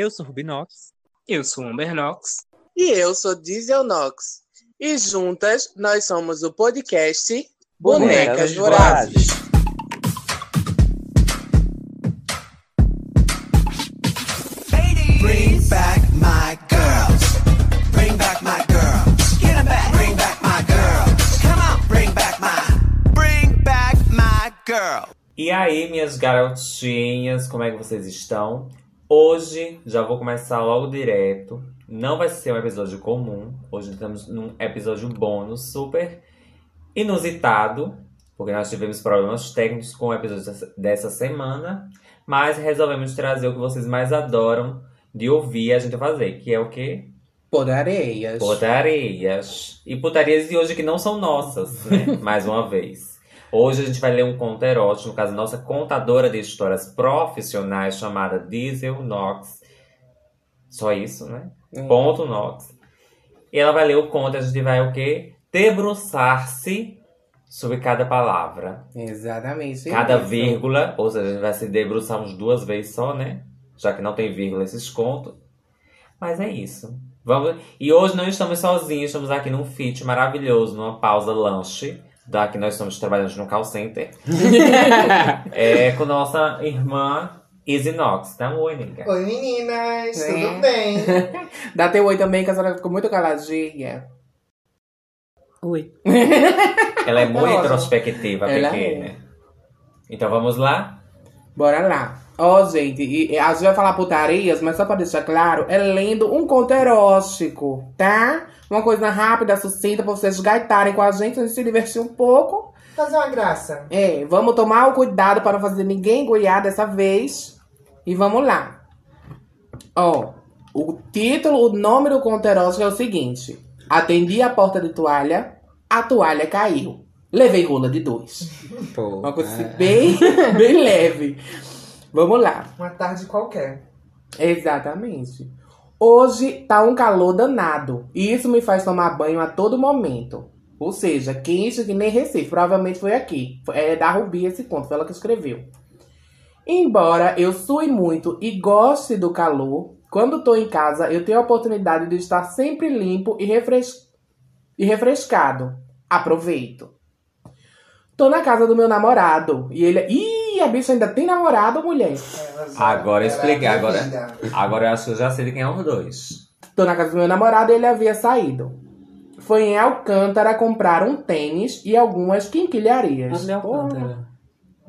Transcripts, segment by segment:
Eu sou Rubinox. Eu sou Amber Knox. E eu sou Diesel Nox. E juntas nós somos o podcast Bonecas, Bonecas Vorazes. Bring back my girls. Bring back my girls. Get 'em back. Bring back my girls. Come on. Bring back my. Bring back my girl. E aí, minhas garotinhas, como é que vocês estão? Hoje já vou começar logo direto. Não vai ser um episódio comum. Hoje estamos num episódio bônus super inusitado, porque nós tivemos problemas técnicos com o episódio dessa- semana, mas resolvemos trazer o que vocês mais adoram de ouvir a gente fazer, que é o quê? Podareias. Putarias. E putarias de hoje que não são nossas, né? Mais uma vez. Hoje a gente vai ler um conto erótico, no caso, nossa contadora de histórias profissionais, chamada Diesel Knox. Só isso, né? Ponto Knox. E ela vai ler o conto, a gente vai o quê? Debruçar-se sobre cada palavra. Exatamente. Cada isso. vírgula, ou seja, a gente vai se debruçar uns duas vezes só, né? Já que não tem vírgula esses contos. Mas é isso. Vamos... E hoje não estamos sozinhos, estamos aqui num feat maravilhoso, numa pausa lanche. Da que nós estamos trabalhando no call center. é com nossa irmã Izzy Knox. Um oi, nega. Oi meninas, É. tudo bem? Dá teu oi também, que a senhora ficou muito caladinha. Oi. Ela é muito Nossa. introspectiva, Ela é. pequena. Então vamos lá? Bora lá. Ó, gente, e, e a gente vai falar putarias, mas só pra deixar claro, é lendo um conto erótico, tá? Uma coisa rápida, sucinta, pra vocês gaitarem com a gente, a gente se divertir um pouco. Fazer uma graça. É, vamos tomar o cuidado para não fazer ninguém goiar dessa vez. E vamos lá. Ó, o título, o nome do conto erótico é o seguinte: Atendi a porta de toalha, a toalha caiu. Levei rola de dois. Uma coisa assim, bem, bem leve. Vamos lá. Uma tarde qualquer. Exatamente. Hoje tá um calor danado. E isso me faz tomar banho a todo momento. Ou seja, quente que nem Recife. Provavelmente foi aqui. É da Rubi esse conto, foi ela que escreveu. Embora eu sue muito e goste do calor, quando tô em casa eu tenho a oportunidade de estar sempre limpo e, refres... e refrescado. Aproveito. Tô na casa do meu namorado. E ele. Ih, a bicha ainda tem namorado, mulher? Elas- Agora expliquei, agora-. Agora eu acho que eu já sei de quem é os dois. Tô na casa do meu namorado e ele havia saído. Foi em Alcântara comprar um tênis e algumas quinquilharias. Onde é Porra, Alcântara?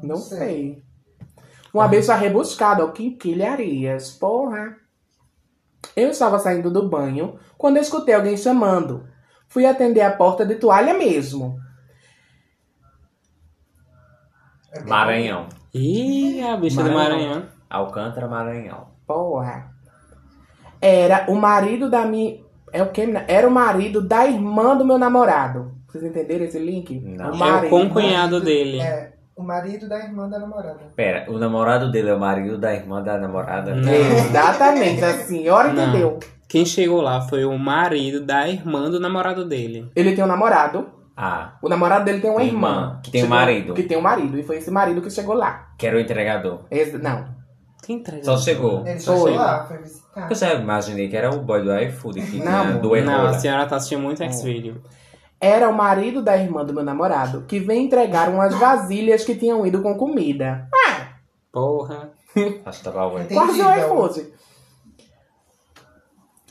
Não Sei. sei. Uma bicha rebuscada, ó, quinquilharias. Porra. Eu estava saindo do banho quando escutei alguém chamando. Fui atender a porta de toalha mesmo. É Maranhão. Ih, a bicha do Maranhão. Alcântara, Maranhão. Porra. Era o marido da minha. É o que? Era o marido da irmã do meu namorado. Vocês entenderam esse link? Não. O É o marido. concunhado dele. É, o marido da irmã da namorada. Pera, o namorado dele é o marido da irmã da namorada? Não. Exatamente, a senhora Não. entendeu. Quem chegou lá foi o marido da irmã do namorado dele. Ele tem um namorado. Ah, O namorado dele tem uma Irmã, irmã. que tem um Chegou- marido. Que tem um marido. E foi esse marido que chegou lá. que era o entregador. Esse- não. Quem entrega? Só chegou. Ele só Foi. foi lá, foi visitar. Eu já imaginei que era o boy do iFood que Não, tinha duas Não, a senhora tá assistindo muito X-Video. Era o marido da irmã do meu namorado que veio entregar umas vasilhas que tinham ido com comida. Porra. Acho que tava ruim. Quase o Entendível. iFood.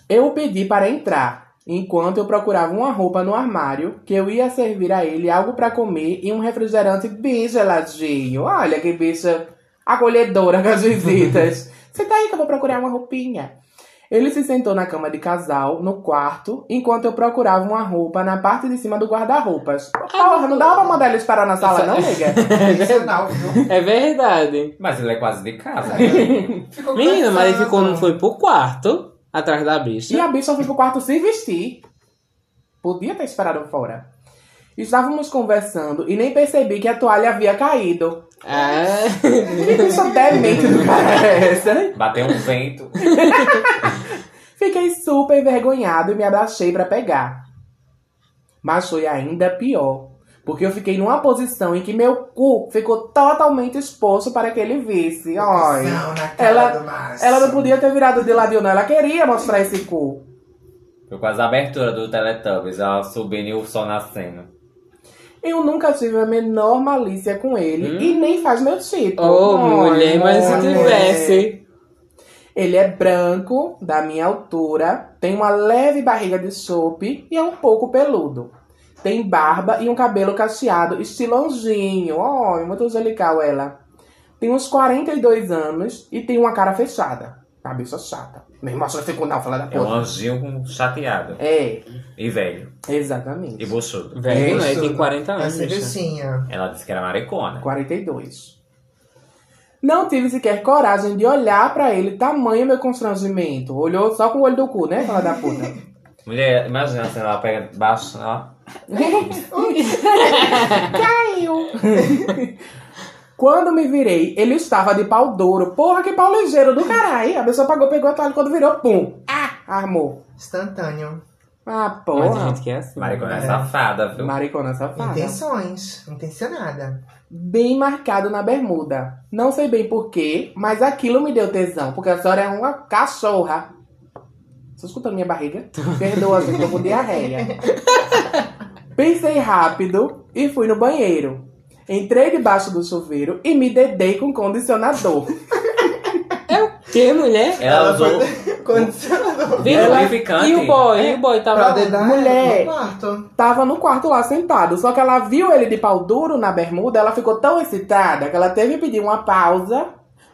Eu o pedi para entrar, enquanto eu procurava uma roupa no armário, que eu ia servir a ele algo para comer e um refrigerante bem geladinho. Olha que bicha acolhedora com as visitas. Senta aí que eu vou procurar uma roupinha. Ele se sentou na cama de casal, no quarto, enquanto eu procurava uma roupa na parte de cima do guarda-roupas. Porra, não dava pra mandar eles parar na sala, não, nega? Intencional, viu? É verdade. Mas ele é quase de casa. Ficou Menina, mas ele ficou, não foi pro quarto, atrás da E bicha. a bicha foi pro quarto se vestir. Podia ter esperado fora. Estávamos conversando e nem percebi que a toalha havia caído. É. Que bicha demente do cara é essa? Bateu um vento. Fiquei super envergonhado e me abaixei pra pegar. Mas foi ainda pior. Porque eu fiquei numa posição em que meu cu ficou totalmente exposto para que ele visse. Ai, Não, na cara ela- ela não podia ter virado de ladinho, não. Ela queria mostrar esse cu. Foi quase a abertura do Teletubbies, ela subindo e o sol nascendo. Eu nunca tive a menor malícia com ele Hum? e nem faz meu tipo. Ô, Ai, mulher, mas se tivesse. Ele é branco, da minha altura, tem uma leve barriga de chope e é um pouco peludo. Tem barba e um cabelo cacheado, estilo anjinho. Ai, muito angelical ela. Tem uns 42 anos e tem uma cara fechada. Cabeça chata. Nem mostra esse cu não, fala da É um anjinho chateado. É, E velho. exatamente. E buchudo. Velho, né? Isso, Tem 40 É anos. servicinha. Ela disse que era maricona. 42. Não tive sequer coragem de olhar pra ele, tamanho meu constrangimento. Olhou só com o olho do cu, né, fala da puta? Mulher, imagina se ela pega baixo, ela... Caiu! Quando me virei, ele estava de pau duro. Porra, que pau ligeiro do caralho. A pessoa pagou, pegou a toalha quando virou, pum. Ah, armou. Instantâneo. Ah, porra. gente que é assim. Maricona é safada, viu? Maricona safada. Intenções. Intencionada. Bem marcado na bermuda. Não sei bem porquê, mas aquilo me deu tesão. Porque a senhora é uma cachorra. Você escutando minha barriga? Perdoa, gente, eu tô com diarreia. Pensei rápido e fui no banheiro. Entrei debaixo do chuveiro e me dedei com condicionador. Que mulher? Ela usou Condicionador. Ela- lubrificante. E o boy? E o boy tava. dedar Mulher. no quarto. Tava no quarto lá sentado. Só que ela viu ele de pau duro na bermuda, ela ficou tão excitada que ela teve que pedir uma pausa.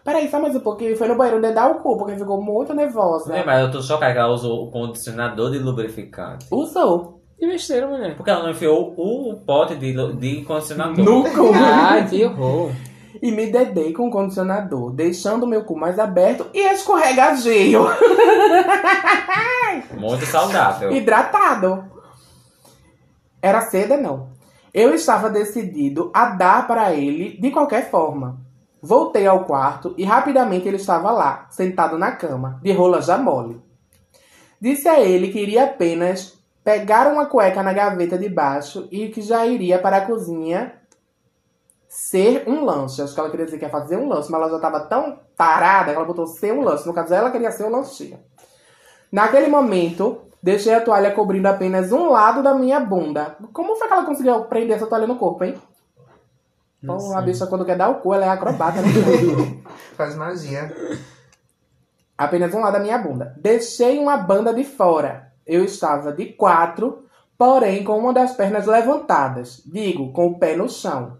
Peraí, só mais um pouquinho. e Foi no banheiro dedar o cu, porque ficou muito nervosa. Mulher, mas eu tô chocada que ela usou o condicionador de lubrificante. Usou. Que besteira, mulher. Porque ela não enfiou o pote de, de condicionador. No cu. Ai, que horror. E me dedei com o condicionador, deixando meu cu mais aberto e escorregadio. Muito saudável. hidratado. Era seda, não. Eu estava decidido a dar para ele de qualquer forma. Voltei ao quarto e rapidamente ele estava lá, sentado na cama, de rola já mole. Disse a ele que iria apenas pegar uma cueca na gaveta de baixo e que já iria para a cozinha ser um lanche. Acho que ela queria dizer que ia fazer um lanche, mas ela já estava tão tarada que ela botou ser um lanche. No caso, ela queria ser um lanchinho. Naquele momento, deixei a toalha cobrindo apenas um lado da minha bunda. Como foi que ela conseguiu prender essa toalha no corpo, hein? Pô, a bicha, quando quer dar o cu, ela é acrobata. Né? Faz magia. apenas um lado da minha bunda. Deixei uma banda de fora. Eu estava de quatro, porém com uma das pernas levantadas. Digo, com o pé no chão.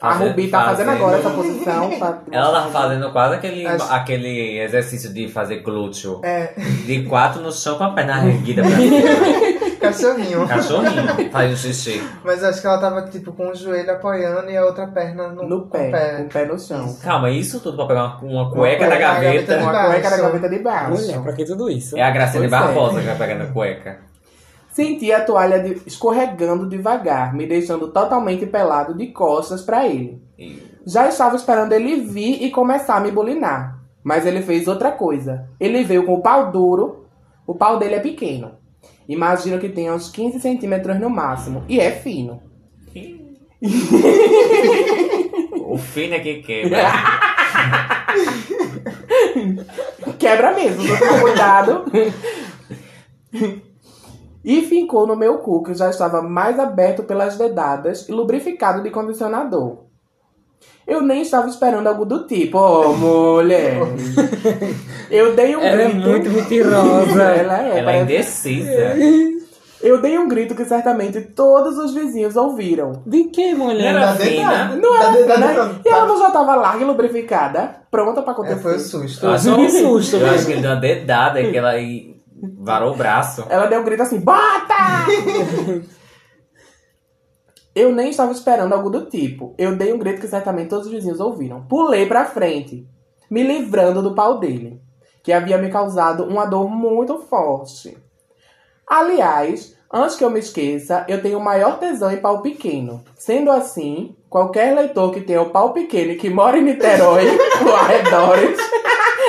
A Rubi tá fazendo agora essa fazendo- posição. pra- Ela tava fazendo quase aquele, Acho- aquele exercício de fazer glúteo. É, De quatro no chão com a perna erguida pra cima. cachorrinho. Cachorrinho. Faz um xixi. Mas acho que ela tava, tipo, com o joelho apoiando e a outra perna no, No o pé, com o pé no chão. Isso. Calma, isso tudo pra pegar uma, uma cueca da na gaveta. de Uma cueca na gaveta de baixo. Mulher, pra que tudo isso? É a Graciane Pois é. Barbosa que vai pegando a cueca. Senti a toalha de- escorregando devagar, me deixando totalmente pelado de costas pra ele. E Já estava esperando ele vir e começar a me bulinar. Mas ele fez outra coisa. Ele veio com o pau duro. O pau dele é pequeno. Imagino que tenha uns 15 centímetros no máximo. E é fino. o fino é que quebra. Quebra mesmo, tô com cuidado. e fincou no meu cu, que já estava mais aberto pelas dedadas e lubrificado de condicionador. Eu nem estava esperando algo do tipo, oh, mulher. Eu dei um Ela é grito. muito mentirosa. Ela é, Ela é indecisa. Eu dei um grito que certamente todos os vizinhos ouviram. De que, mulher? Era Tá fina. Não Tá era, né? não. E ela não já estava larga e lubrificada, pronta pra É, acontecer. foi o susto. Acho, Só um susto, eu acho mesmo. que ele deu uma dedada e que ela varou o braço. Ela deu um grito assim, bota! Eu nem estava esperando algo do tipo. Eu dei um grito que certamente todos os vizinhos ouviram. Pulei pra frente, me livrando do pau dele, que havia me causado uma dor muito forte. Aliás, antes que eu me esqueça, eu tenho o maior tesão em pau pequeno. Sendo assim, qualquer leitor que tenha o pau pequeno e que mora em Niterói, ou arredores,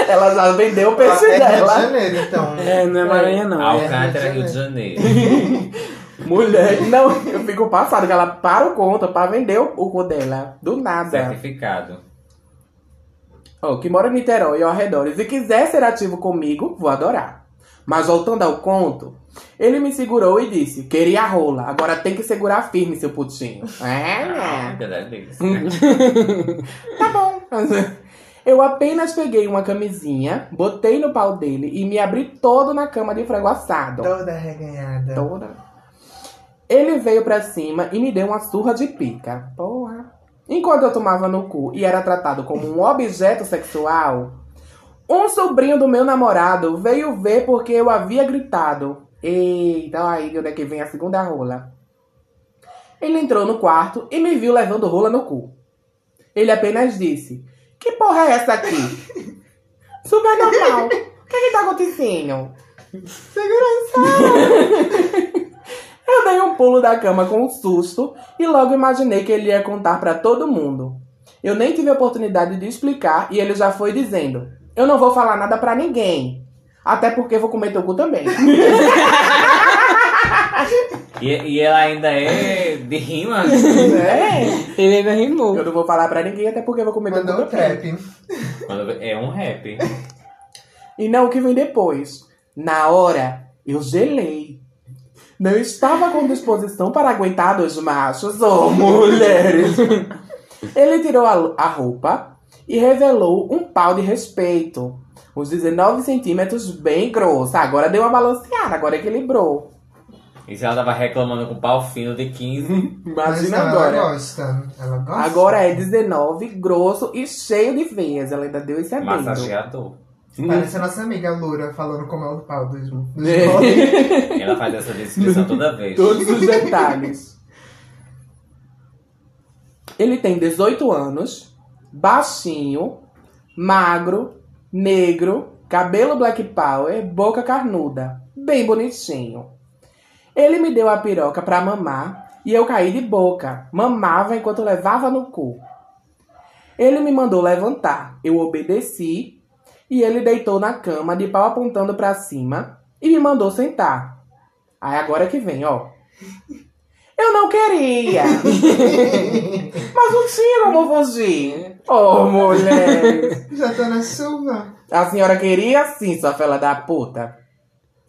ela já vendeu o peixe é Rio de dela. Janeiro, então. É, não é Maranhã, não. É. Alcântara, Rio de Janeiro. Mulher, não, eu fico passada que ela para o conta pra vender o, o cu dela. Do nada. Certificado. Ó, que mora em Niterói e ao arredores e quiser ser ativo comigo, vou adorar. Mas voltando ao conto, ele me segurou e disse: Queria rola, agora tem que segurar firme, seu putinho. É, Ah, né? verdade deles. Tá bom. Eu apenas peguei uma camisinha, botei no pau dele e me abri todo na cama de frango assado. Toda reganhada. Toda. Ele veio pra cima e me deu uma surra de pica. Porra. Enquanto eu tomava no cu e era tratado como um objeto sexual, um sobrinho do meu namorado veio ver porque eu havia gritado. Eita, aí de onde é que vem a segunda rola. Ele entrou no quarto e me viu levando rola no cu. Ele apenas disse: Que porra é essa aqui? Super normal. O que que tá acontecendo? Um pulo da cama com um susto e logo imaginei que ele ia contar pra todo mundo. Eu nem tive a oportunidade de explicar e ele já foi dizendo: Eu não vou falar nada pra ninguém. Até porque vou comer teu cu também. E, e ela ainda é de rima? é. Ele ainda rimou. Eu não vou falar pra ninguém, até porque vou comer teu cu Mandou também. Quando- É um rap. E não o que vem depois. Na hora, eu gelei. Não estava com disposição para aguentar dois machos ou mulheres. Ele tirou a, a roupa e revelou um pau de respeito. Uns 19 centímetros bem grosso. Agora deu uma balanceada, agora equilibrou. E se ela tava reclamando com pau fino de 15, Mas Imagina não, agora. Ela gosta. Ela gosta. Agora é 19, grosso e cheio de veias. Ela ainda deu esse adendo. massageador. Parece a nossa amiga Lura falando como é o pau dos, dos É. Ela faz essa descrição toda vez. Todos os detalhes. Ele tem 18 anos, baixinho, magro, negro, cabelo black power, boca carnuda, bem bonitinho. Ele me deu a piroca pra mamar e eu caí de boca, mamava enquanto levava no cu. Ele me mandou levantar, eu obedeci e ele deitou na cama de pau apontando pra cima e me mandou sentar. Aí agora que vem, ó. Eu não queria. Mas não tinha como fugir. Oh, mulher. Já tô na chuva. A senhora queria sim, sua fela da puta.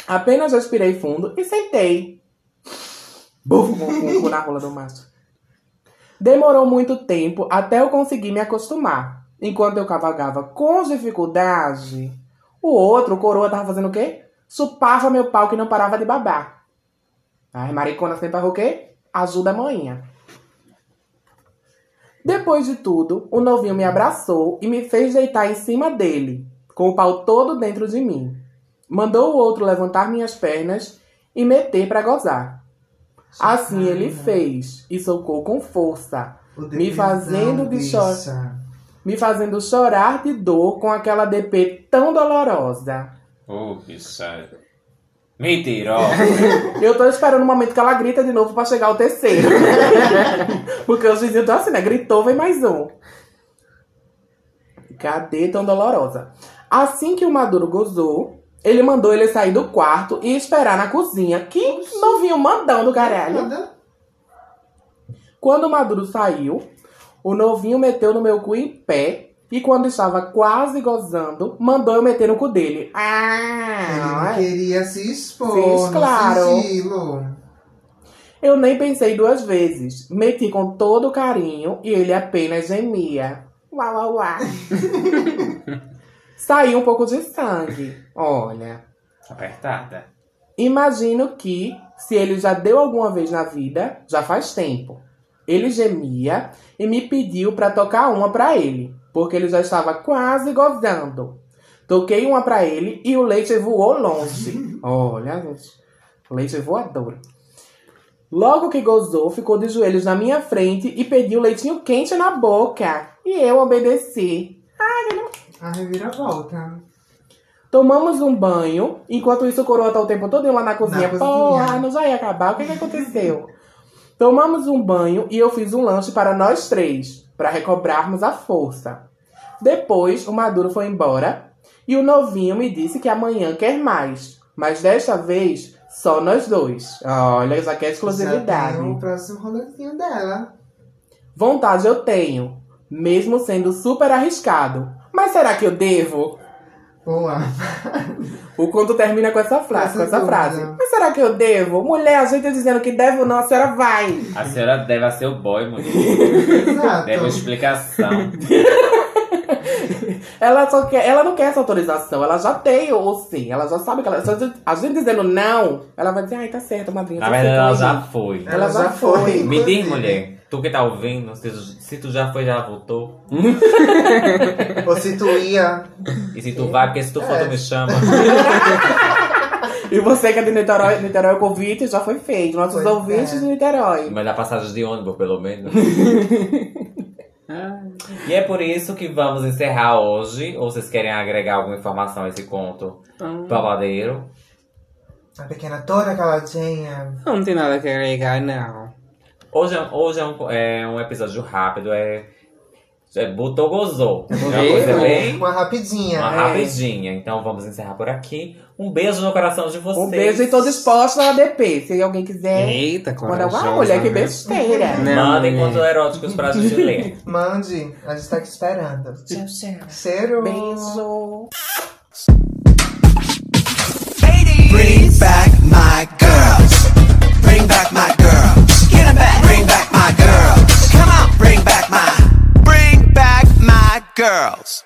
Apenas respirei fundo e sentei. Bufo com o cu na rola do macho. Demorou muito tempo até eu conseguir me acostumar. Enquanto eu cavalgava com dificuldade, o outro, o coroa, tava fazendo o quê? Supava meu pau que não parava de babar. Ai, maricona sempre o quê? Ajuda a manhã. Depois de tudo, o novinho me abraçou e me fez deitar em cima dele, com o pau todo dentro de mim. Mandou o outro levantar minhas pernas e meter pra gozar. Assim ele fez e socou com força, Me fazendo de chorar. Me fazendo chorar de dor com aquela DP tão dolorosa. Ô, bicha. Mentirosa. Eu tô esperando o momento que ela grita de novo pra chegar o terceiro. Porque os vizinhos estão assim, né? Gritou, vem mais um. Cadê tão dolorosa? Assim que o Maduro gozou, ele mandou ele sair do quarto e esperar na cozinha. Que novinho mandão do caralho. Quando o Maduro saiu, o novinho meteu no meu cu em pé. E quando estava quase gozando, mandou eu meter no cu dele. Ele Ah! não queria se expor Fez no claro. sigilo. Eu nem pensei duas vezes. Meti com todo carinho e ele apenas gemia. Uau, uau, uau. Saiu um pouco de sangue. Olha. Apertada. Imagino que, se ele já deu alguma vez na vida, já faz tempo. Ele gemia e me pediu pra tocar uma pra ele, porque ele já estava quase gozando. Toquei uma pra ele e o leite voou longe. Olha, gente. Leite voador. Logo que gozou, ficou de joelhos na minha frente e pediu leitinho quente na boca. E eu obedeci. A reviravolta. Tomamos um banho, enquanto isso o coroa tá o tempo todo lá na cozinha. cozinha. Porra, não já ia acabar? O que, que aconteceu? Tomamos um banho e eu fiz um lanche para nós três, para recobrarmos a força. Depois, o Maduro foi embora e o novinho me disse que amanhã quer mais, mas desta vez Só nós dois. Olha, já quer Já exclusividade. tem o próximo rolezinho dela. Vontade eu tenho, mesmo sendo super arriscado. Mas será que eu devo? Boa. O conto termina com essa frase, com Essa essa frase. dúvida. Mas será que eu devo? Mulher, a gente dizendo que deve ou não, a senhora vai. A senhora deve ser o boy, mulher. Exato. Deve uma explicação. Ela só quer, ela não quer essa autorização, ela já tem o sim, ela já sabe que ela. a gente- dizendo não, ela vai dizer, ai, tá certo, madrinha. Na tá verdade, ela aí." já foi. Ela já foi. Me diz, mulher, tu que tá ouvindo, se, se tu já foi, já voltou. Ou se tu ia. E se tu vai, porque se tu for, É. tu me chama. E você que é de Niterói, Niterói, o convite já foi feito. Nossos Pois ouvintes é. de Niterói. Mas dá passagem de ônibus, pelo menos. E é por isso que vamos encerrar hoje. Ou vocês querem agregar alguma informação a esse conto Então, babadeiro? A pequena toda caladinha. não tem nada que agregar, não. Hoje, é- hoje é, um, é um episódio rápido, é. é botou, gozou. É uma coisa bem. Uma rapidinha. Uma é. rapidinha. Então vamos encerrar por aqui. Um beijo no coração de vocês. Um beijo e tô disposta na ADP. Se alguém quiser. Eita, Manda corajosa. uma mulher, que né? besteira. Não, Mandem mulher. contos eróticos pra gente ler. Mande. A gente tá aqui esperando. Tchau, tchau. Cheiro. Beijo. Bring back my girls. Bring back my girls.